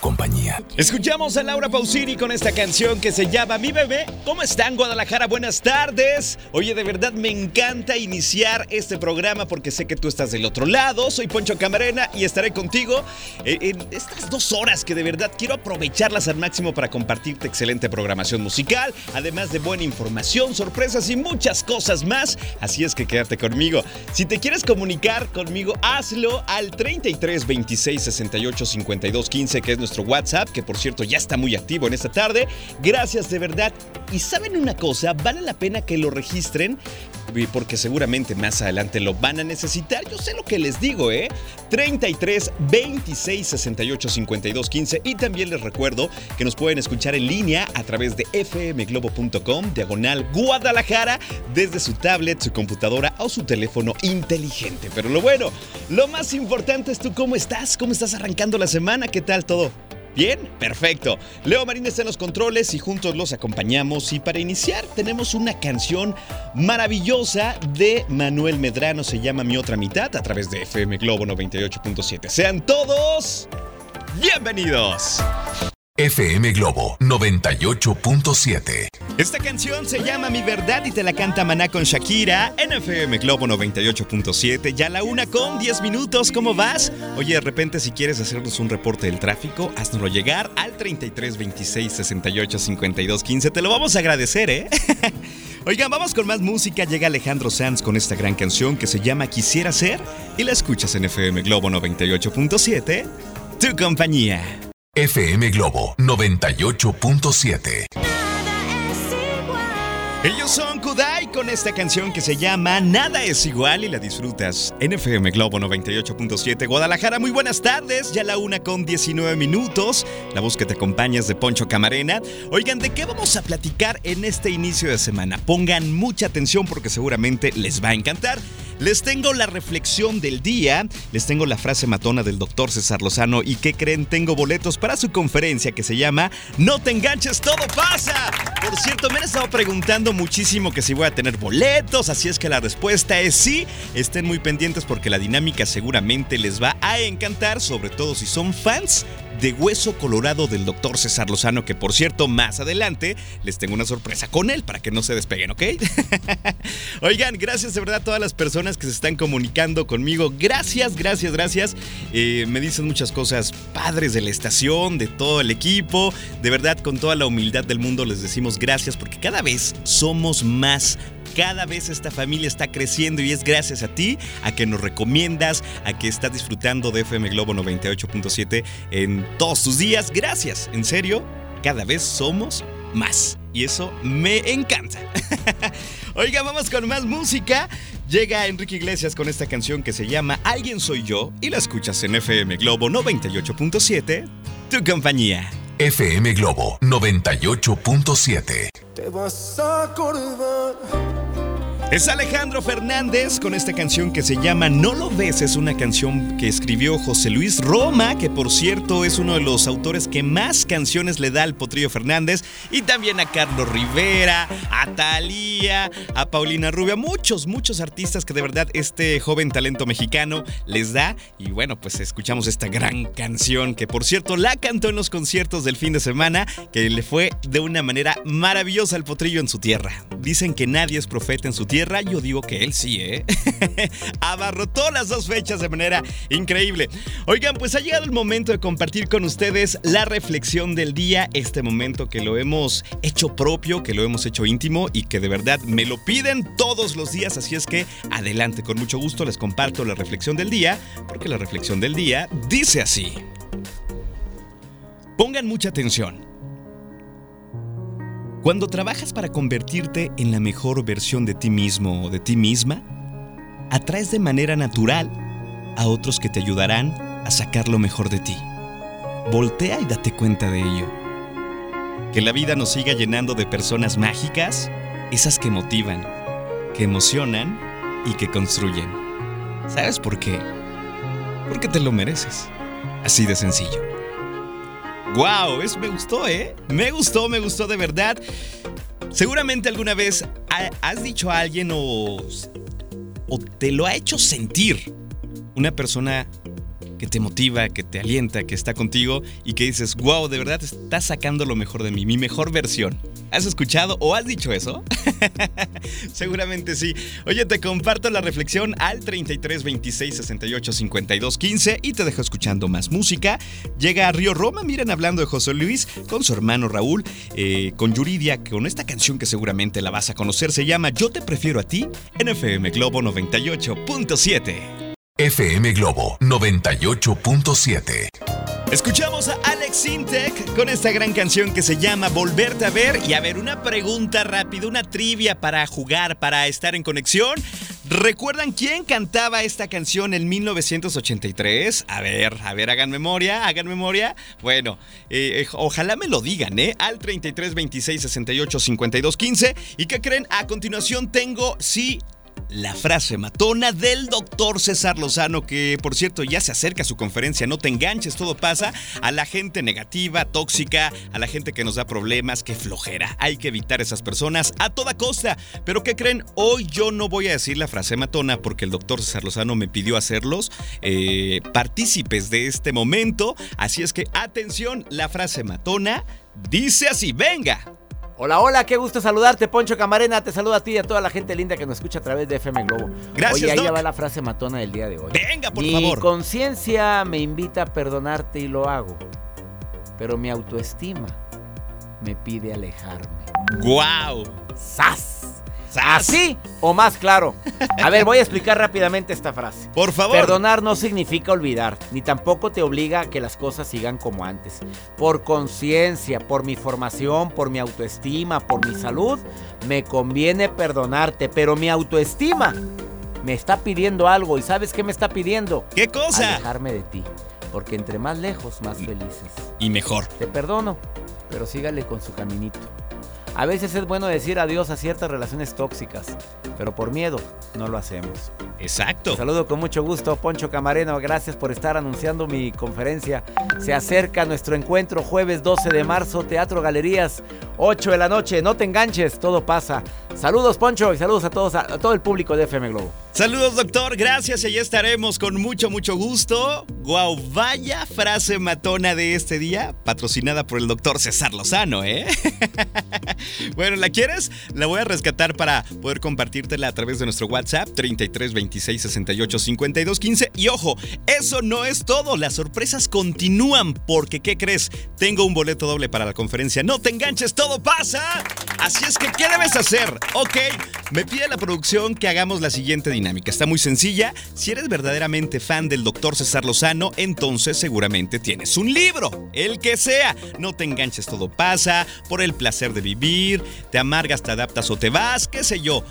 compañía. Escuchamos a Laura Pausini con esta canción que se llama Mi bebé. ¿Cómo están, Guadalajara? Buenas tardes. Oye, de verdad me encanta iniciar este programa porque sé que tú estás del otro lado. Soy Poncho Camarena y estaré contigo en estas dos horas que de verdad quiero aprovecharlas al máximo para compartirte excelente programación musical, además de buena información, sorpresas y muchas cosas más. Así es que quédate conmigo. Si te quieres comunicar conmigo, hazlo al 33 26 68 52 15, que es nuestro nuestro WhatsApp, que por cierto ya está muy activo en esta tarde. Gracias de verdad. Y saben una cosa, vale la pena que lo registren porque seguramente más adelante lo van a necesitar. Yo sé lo que les digo, ¿eh? 33 26 68 52 15 y también les recuerdo que nos pueden escuchar en línea a través de fmglobo.com diagonal Guadalajara desde su tablet, su computadora o su teléfono inteligente. Pero lo bueno, lo más importante es tú cómo estás, cómo estás arrancando la semana, qué tal todo. Bien, perfecto. Leo Marín está en los controles y juntos los acompañamos. Y para iniciar tenemos una canción maravillosa de Manuel Medrano, se llama Mi otra mitad, a través de FM Globo 98.7. Sean todos bienvenidos. FM Globo 98.7. Esta canción se llama Mi Verdad y te la canta Maná con Shakira en FM Globo 98.7. Ya la una con 10 minutos, ¿cómo vas? Oye, de repente si quieres hacernos un reporte del tráfico, haznoslo llegar al 33 26 68 52 15. Te lo vamos a agradecer, ¿eh? Oigan, vamos con más música. Llega Alejandro Sanz con esta gran canción que se llama Quisiera ser y la escuchas en FM Globo 98.7. Tu compañía. FM Globo 98.7. Ellos son Kudai con esta canción que se llama Nada es igual y la disfrutas en FM Globo 98.7 Guadalajara. Muy buenas tardes, ya la una con 19 minutos. La voz que te acompañas de Poncho Camarena. Oigan, ¿de qué vamos a platicar en este inicio de semana? Pongan mucha atención porque seguramente les va a encantar. Les tengo la reflexión del día, les tengo la frase matona del doctor César Lozano y ¿qué creen? Tengo boletos para su conferencia que se llama No te enganches, todo pasa. Por cierto, me han estado preguntando muchísimo que si voy a tener boletos, así es que la respuesta es sí. Estén muy pendientes porque la dinámica seguramente les va a encantar, sobre todo si son fans de Hueso Colorado del doctor César Lozano, que por cierto, más adelante les tengo una sorpresa con él para que no se despeguen, ¿ok? Oigan, gracias de verdad a todas las personas que se están comunicando conmigo. Gracias, gracias, gracias. Eh, me dicen muchas cosas padres de la estación, de todo el equipo. De verdad, con toda la humildad del mundo les decimos gracias porque cada vez somos más cada vez esta familia está creciendo y es gracias a ti, a que nos recomiendas, a que estás disfrutando de FM Globo 98.7 en todos tus días. Gracias, en serio, cada vez somos más. Y eso me encanta. Oiga, vamos con más música. Llega Enrique Iglesias con esta canción que se llama Alguien Soy Yo y la escuchas en FM Globo 98.7, tu compañía. FM Globo 98.7. Te vas a acordar es Alejandro Fernández con esta canción que se llama No lo ves. Es una canción que escribió José Luis Roma, que por cierto es uno de los autores que más canciones le da al Potrillo Fernández. Y también a Carlos Rivera, a Thalía, a Paulina Rubia. Muchos, muchos artistas que de verdad este joven talento mexicano les da. Y bueno, pues escuchamos esta gran canción que por cierto la cantó en los conciertos del fin de semana, que le fue de una manera maravillosa al Potrillo en su tierra. Dicen que nadie es profeta en su tierra tierra, yo digo que él sí, ¿eh? Abarrotó las dos fechas de manera increíble. Oigan, pues ha llegado el momento de compartir con ustedes la reflexión del día, este momento que lo hemos hecho propio, que lo hemos hecho íntimo y que de verdad me lo piden todos los días, así es que adelante, con mucho gusto les comparto la reflexión del día, porque la reflexión del día dice así. Pongan mucha atención. Cuando trabajas para convertirte en la mejor versión de ti mismo o de ti misma, atraes de manera natural a otros que te ayudarán a sacar lo mejor de ti. Voltea y date cuenta de ello. Que la vida nos siga llenando de personas mágicas, esas que motivan, que emocionan y que construyen. ¿Sabes por qué? Porque te lo mereces. Así de sencillo. ¡Wow! Eso me gustó, ¿eh? Me gustó, me gustó de verdad. Seguramente alguna vez has dicho a alguien o, o te lo ha hecho sentir una persona que te motiva, que te alienta, que está contigo y que dices, wow, de verdad estás sacando lo mejor de mí, mi mejor versión. ¿Has escuchado o has dicho eso? Seguramente sí. Oye, te comparto la reflexión al 33 26 68 52 15 y te dejo escuchando más música. Llega a Río Roma, miren, hablando de José Luis con su hermano Raúl, eh, con Yuridia, con esta canción que seguramente la vas a conocer, se llama Yo te prefiero a ti en FM Globo 98.7. FM Globo 98.7. Escuchamos a Alex Sintek con esta gran canción que se llama Volverte a ver. Y a ver, una pregunta rápida, una trivia para jugar, para estar en conexión. ¿Recuerdan quién cantaba esta canción en 1983? A ver, a ver, hagan memoria, hagan memoria. Bueno, eh, eh, ojalá me lo digan, ¿eh? Al 33 26 68 52 15. ¿Y qué creen? A continuación tengo, sí, la frase matona del doctor César Lozano, que por cierto ya se acerca a su conferencia, no te enganches, todo pasa, a la gente negativa, tóxica, a la gente que nos da problemas, que flojera. Hay que evitar esas personas a toda costa. Pero ¿qué creen? Hoy yo no voy a decir la frase matona porque el doctor César Lozano me pidió hacerlos eh, partícipes de este momento. Así es que atención, la frase matona dice así, venga. Hola, hola, qué gusto saludarte, Poncho Camarena. Te saludo a ti y a toda la gente linda que nos escucha a través de FM Globo. Gracias. Oye, ahí va la frase matona del día de hoy. Venga, por favor. Mi conciencia me invita a perdonarte y lo hago. Pero mi autoestima me pide alejarme. ¡Guau! ¡Sas! Así o más claro. A ver, voy a explicar rápidamente esta frase. Por favor. Perdonar no significa olvidar, ni tampoco te obliga a que las cosas sigan como antes. Por conciencia, por mi formación, por mi autoestima, por mi salud, me conviene perdonarte, pero mi autoestima me está pidiendo algo. ¿Y sabes qué me está pidiendo? ¿Qué cosa? Alejarme de ti. Porque entre más lejos, más felices. Y mejor. Te perdono, pero sígale con su caminito. A veces es bueno decir adiós a ciertas relaciones tóxicas, pero por miedo no lo hacemos. Exacto. saludo con mucho gusto, Poncho Camareno. Gracias por estar anunciando mi conferencia. Se acerca nuestro encuentro jueves 12 de marzo, Teatro Galerías, 8 de la noche. No te enganches, todo pasa. Saludos, Poncho, y saludos a todos, a, todo el público de FM Globo. Saludos, doctor. Gracias. Y allí estaremos con mucho, mucho gusto. Guau, vaya frase matona de este día, patrocinada por el doctor César Lozano, ¿eh? bueno, ¿la quieres? La voy a rescatar para poder compartírtela a través de nuestro WhatsApp 33 26 68 52 15. Y ojo, eso no es todo. Las sorpresas continúan porque, ¿qué crees? Tengo un boleto doble para la conferencia. No te enganches, todo pasa. Así es que, ¿qué debes hacer? Ok, me pide la producción que hagamos la siguiente dinámica. Está muy sencilla. Si eres verdaderamente fan del doctor César Lozano, entonces seguramente tienes un libro. El que sea. No te enganches, todo pasa. Por el placer de vivir. Te amargas, te adaptas o te vas. Qué sé yo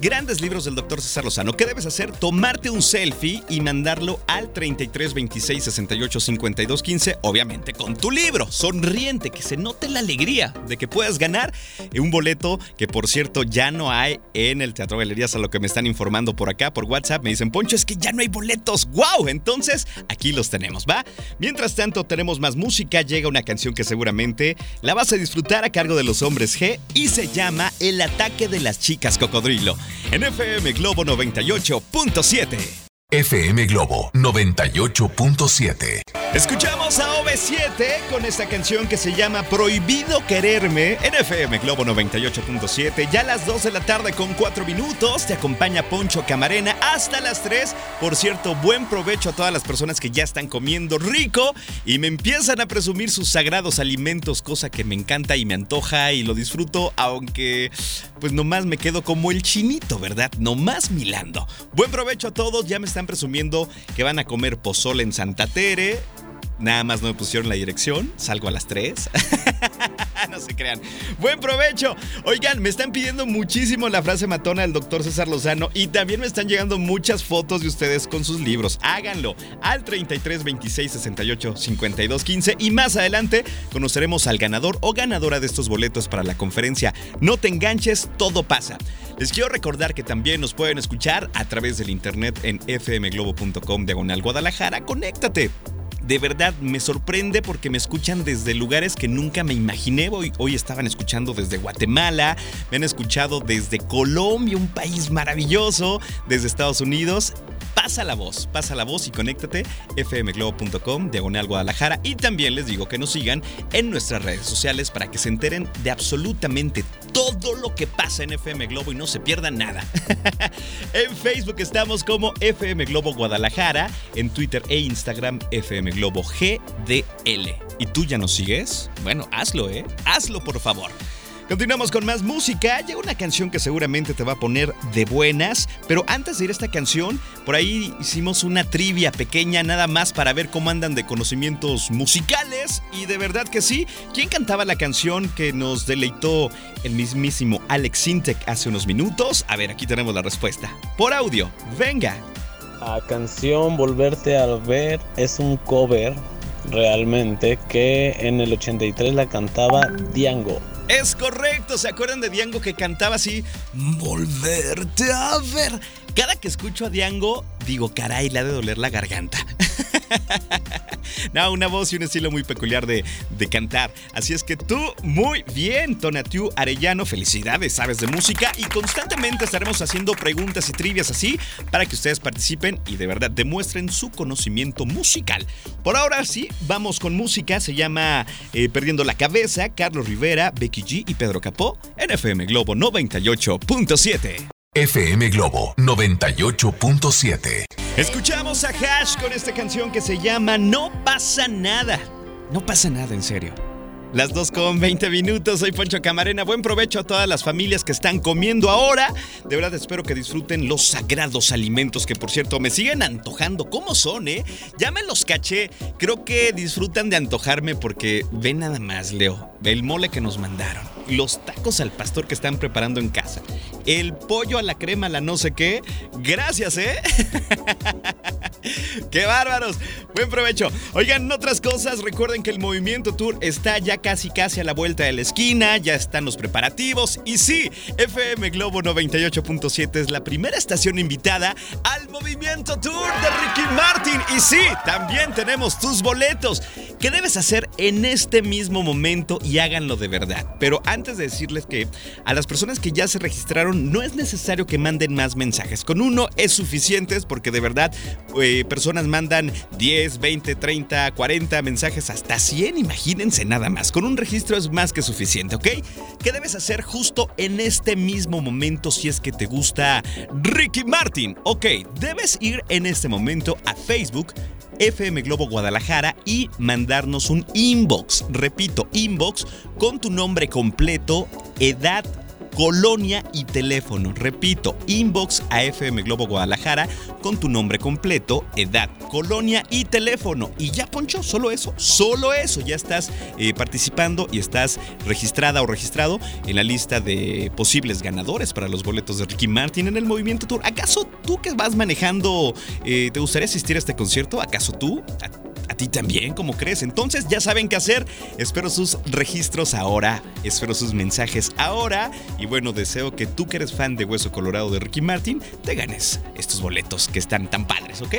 grandes libros del doctor César Lozano. ¿Qué debes hacer? Tomarte un selfie y mandarlo al 33 26 68 52 15, obviamente con tu libro, sonriente, que se note la alegría de que puedas ganar un boleto que por cierto ya no hay en el Teatro Galerías, a lo que me están informando por acá, por WhatsApp. Me dicen, Poncho, es que ya no hay boletos. ¡Wow! Entonces, aquí los tenemos, ¿va? Mientras tanto, tenemos más música. Llega una canción que seguramente la vas a disfrutar a cargo de los hombres G y se llama El ataque de las chicas cocodrilo en FM Globo 98.7. FM Globo 98.7. Escuchamos a OV7 con esta canción que se llama Prohibido Quererme en FM Globo 98.7. Ya a las 2 de la tarde con 4 minutos te acompaña Poncho Camarena hasta las 3. Por cierto, buen provecho a todas las personas que ya están comiendo rico y me empiezan a presumir sus sagrados alimentos, cosa que me encanta y me antoja y lo disfruto, aunque pues nomás me quedo como el chinito, ¿verdad? Nomás milando. Buen provecho a todos, ya me están presumiendo que van a comer pozole en Santa Tere Nada más no me pusieron la dirección. Salgo a las 3. no se crean. Buen provecho. Oigan, me están pidiendo muchísimo la frase matona del doctor César Lozano y también me están llegando muchas fotos de ustedes con sus libros. Háganlo al 33 26 68 52 15 y más adelante conoceremos al ganador o ganadora de estos boletos para la conferencia. No te enganches, todo pasa. Les quiero recordar que también nos pueden escuchar a través del internet en fmglobo.com diagonal Guadalajara. Conéctate de verdad me sorprende porque me escuchan desde lugares que nunca me imaginé. Hoy, hoy estaban escuchando desde Guatemala, me han escuchado desde Colombia, un país maravilloso, desde Estados Unidos pasa la voz, pasa la voz y conéctate fmglobo.com, diagonal Guadalajara. Y también les digo que nos sigan en nuestras redes sociales para que se enteren de absolutamente todo lo que pasa en FM Globo y no se pierdan nada. en Facebook estamos como FM Globo Guadalajara, en Twitter e Instagram FM Globo GDL. ¿Y tú ya nos sigues? Bueno, hazlo, ¿eh? Hazlo por favor. Continuamos con más música. Llega una canción que seguramente te va a poner de buenas. Pero antes de ir a esta canción, por ahí hicimos una trivia pequeña nada más para ver cómo andan de conocimientos musicales. Y de verdad que sí. ¿Quién cantaba la canción que nos deleitó el mismísimo Alex Sintek hace unos minutos? A ver, aquí tenemos la respuesta. Por audio. Venga. La canción Volverte a ver es un cover realmente que en el 83 la cantaba Diango. Es correcto, ¿se acuerdan de Diango que cantaba así? Volverte a ver. Cada que escucho a Diango, digo, caray, le ha de doler la garganta. no, una voz y un estilo muy peculiar de, cantar. Así es que tú, muy bien, Tonatiu Arellano, felicidades, sabes de música y constantemente estaremos haciendo preguntas y trivias así para que ustedes participen y de verdad demuestren su conocimiento musical. Por ahora sí, vamos con música, se llama eh, Perdiendo la Cabeza, Carlos Rivera, Becky G y Pedro Capó en FM Globo 98.7. FM Globo 98.7. Escuchamos a Hash con esta canción que se llama No pasa nada. No pasa nada, en serio. Las 2 con 20 minutos, soy Poncho Camarena. Buen provecho a todas las familias que están comiendo ahora. De verdad espero que disfruten los sagrados alimentos que por cierto me siguen antojando. ¿Cómo son, eh? Ya me los caché. Creo que disfrutan de antojarme porque ven nada más, Leo. El mole que nos mandaron. Los tacos al pastor que están preparando en casa. El pollo a la crema, la no sé qué. Gracias, ¿eh? ¡Qué bárbaros! Buen provecho. Oigan, otras cosas, recuerden que el Movimiento Tour está ya casi casi a la vuelta de la esquina, ya están los preparativos y sí, FM Globo 98.7 es la primera estación invitada al Movimiento Tour de Ricky Martin y sí, también tenemos tus boletos. ¿Qué debes hacer en este mismo momento y háganlo de verdad? Pero antes de decirles que a las personas que ya se registraron no es necesario que manden más mensajes. Con uno es suficiente porque de verdad eh, personas mandan 10, 20, 30, 40 mensajes hasta 100, imagínense nada más. Con un registro es más que suficiente, ¿ok? ¿Qué debes hacer justo en este mismo momento si es que te gusta Ricky Martin? Ok, debes ir en este momento a Facebook. FM Globo Guadalajara y mandarnos un inbox, repito, inbox con tu nombre completo, edad, colonia y teléfono. Repito, inbox a FM Globo Guadalajara con tu nombre completo, edad, colonia y teléfono. Y ya, Poncho, solo eso, solo eso. Ya estás eh, participando y estás registrada o registrado en la lista de posibles ganadores para los boletos de Ricky Martin en el Movimiento Tour. ¿Acaso tú que vas manejando, eh, te gustaría asistir a este concierto? ¿Acaso tú? A ti también, como crees. Entonces ya saben qué hacer. Espero sus registros ahora, espero sus mensajes ahora. Y bueno, deseo que tú que eres fan de Hueso Colorado de Ricky Martin, te ganes estos boletos que están tan padres, ¿ok?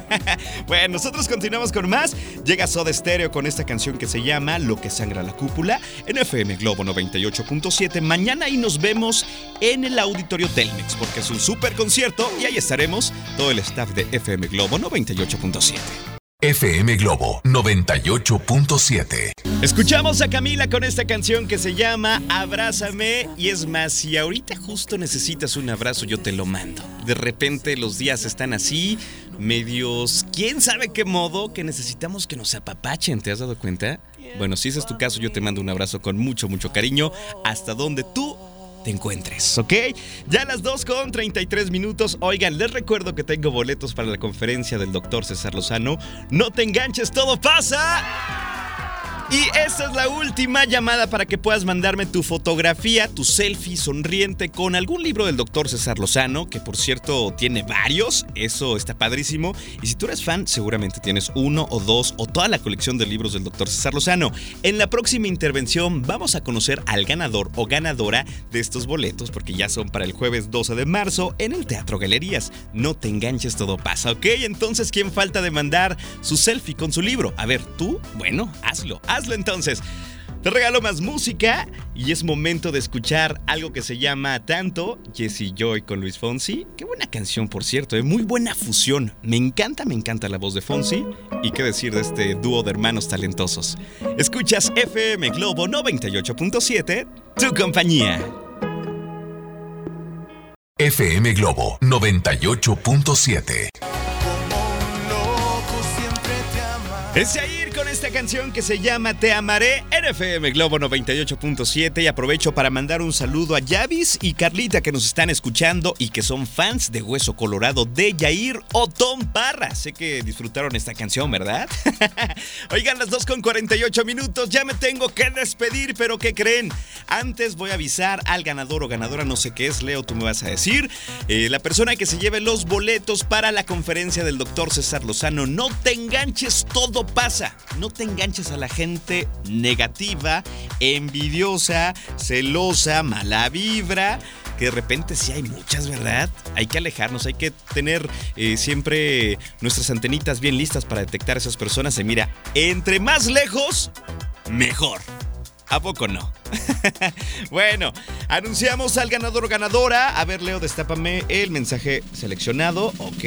bueno, nosotros continuamos con más. Llega Soda Stereo con esta canción que se llama Lo que sangra la cúpula en FM Globo 98.7. Mañana y nos vemos en el auditorio Telmex porque es un super concierto y ahí estaremos todo el staff de FM Globo 98.7. FM Globo 98.7. Escuchamos a Camila con esta canción que se llama Abrázame y es más, si ahorita justo necesitas un abrazo, yo te lo mando. De repente los días están así, medios, quién sabe qué modo, que necesitamos que nos apapachen, ¿te has dado cuenta? Bueno, si ese es tu caso, yo te mando un abrazo con mucho, mucho cariño, hasta donde tú te encuentres, ¿ok? Ya a las 2 con 33 minutos. Oigan, les recuerdo que tengo boletos para la conferencia del doctor César Lozano. No te enganches, todo pasa. Y esta es la última llamada para que puedas mandarme tu fotografía, tu selfie sonriente con algún libro del doctor César Lozano, que por cierto tiene varios, eso está padrísimo. Y si tú eres fan, seguramente tienes uno o dos o toda la colección de libros del doctor César Lozano. En la próxima intervención vamos a conocer al ganador o ganadora de estos boletos, porque ya son para el jueves 12 de marzo en el Teatro Galerías. No te enganches, todo pasa, ¿ok? Entonces, ¿quién falta de mandar su selfie con su libro? A ver, tú, bueno, hazlo, hazlo entonces. Te regalo más música y es momento de escuchar algo que se llama Tanto, Jesse Joy con Luis Fonsi. Qué buena canción, por cierto, es ¿eh? muy buena fusión. Me encanta, me encanta la voz de Fonsi y qué decir de este dúo de hermanos talentosos. Escuchas FM Globo 98.7, tu compañía. FM Globo 98.7. Es ahí esta canción que se llama Te Amaré NFM Globo 98.7 y aprovecho para mandar un saludo a Yavis y Carlita que nos están escuchando y que son fans de Hueso Colorado de Yair o Tom Parra. Sé que disfrutaron esta canción, ¿verdad? Oigan, las 2 con 48 minutos, ya me tengo que despedir, pero ¿qué creen? Antes voy a avisar al ganador o ganadora, no sé qué es, Leo, tú me vas a decir. Eh, la persona que se lleve los boletos para la conferencia del doctor César Lozano, no te enganches, todo pasa. No te enganches a la gente negativa, envidiosa, celosa, mala vibra que de repente sí hay muchas, ¿verdad? Hay que alejarnos, hay que tener eh, siempre nuestras antenitas bien listas para detectar a esas personas. Y mira, entre más lejos, mejor. ¿A poco no? bueno, anunciamos al ganador o ganadora. A ver, Leo, destápame el mensaje seleccionado. Ok.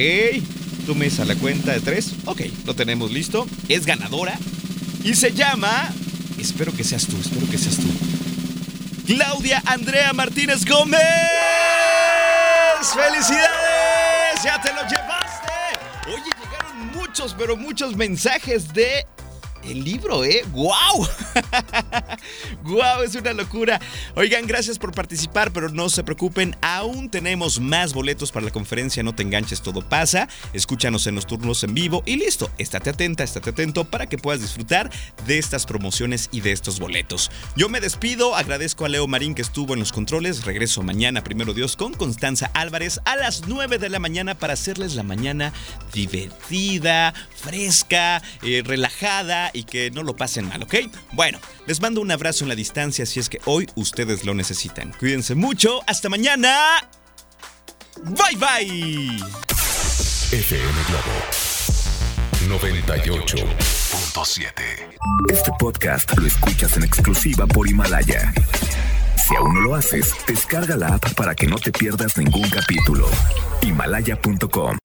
Tú me a la cuenta de tres. Ok, lo tenemos listo. Es ganadora. Y se llama. Espero que seas tú, espero que seas tú. Claudia Andrea Martínez Gómez. ¡Felicidades! ¡Ya te lo llevaste! Oye, llegaron muchos, pero muchos mensajes de el libro, ¿eh? ¡Guau! ¡Guau! Es una locura. Oigan, gracias por participar, pero no se preocupen, aún tenemos más boletos para la conferencia No te enganches, todo pasa. Escúchanos en los turnos en vivo y listo. Estate atenta, estate atento para que puedas disfrutar de estas promociones y de estos boletos. Yo me despido, agradezco a Leo Marín que estuvo en los controles. Regreso mañana, primero Dios, con Constanza Álvarez a las 9 de la mañana para hacerles la mañana divertida, fresca, eh, relajada y que no lo pasen mal, ¿ok? Bueno, les mando un abrazo en la distancia si es que hoy ustedes lo necesitan. Cuídense mucho, hasta mañana. Bye bye. FM Globo 98.7. Este podcast lo escuchas en exclusiva por Himalaya. Si aún no lo haces, descarga la app para que no te pierdas ningún capítulo. Himalaya.com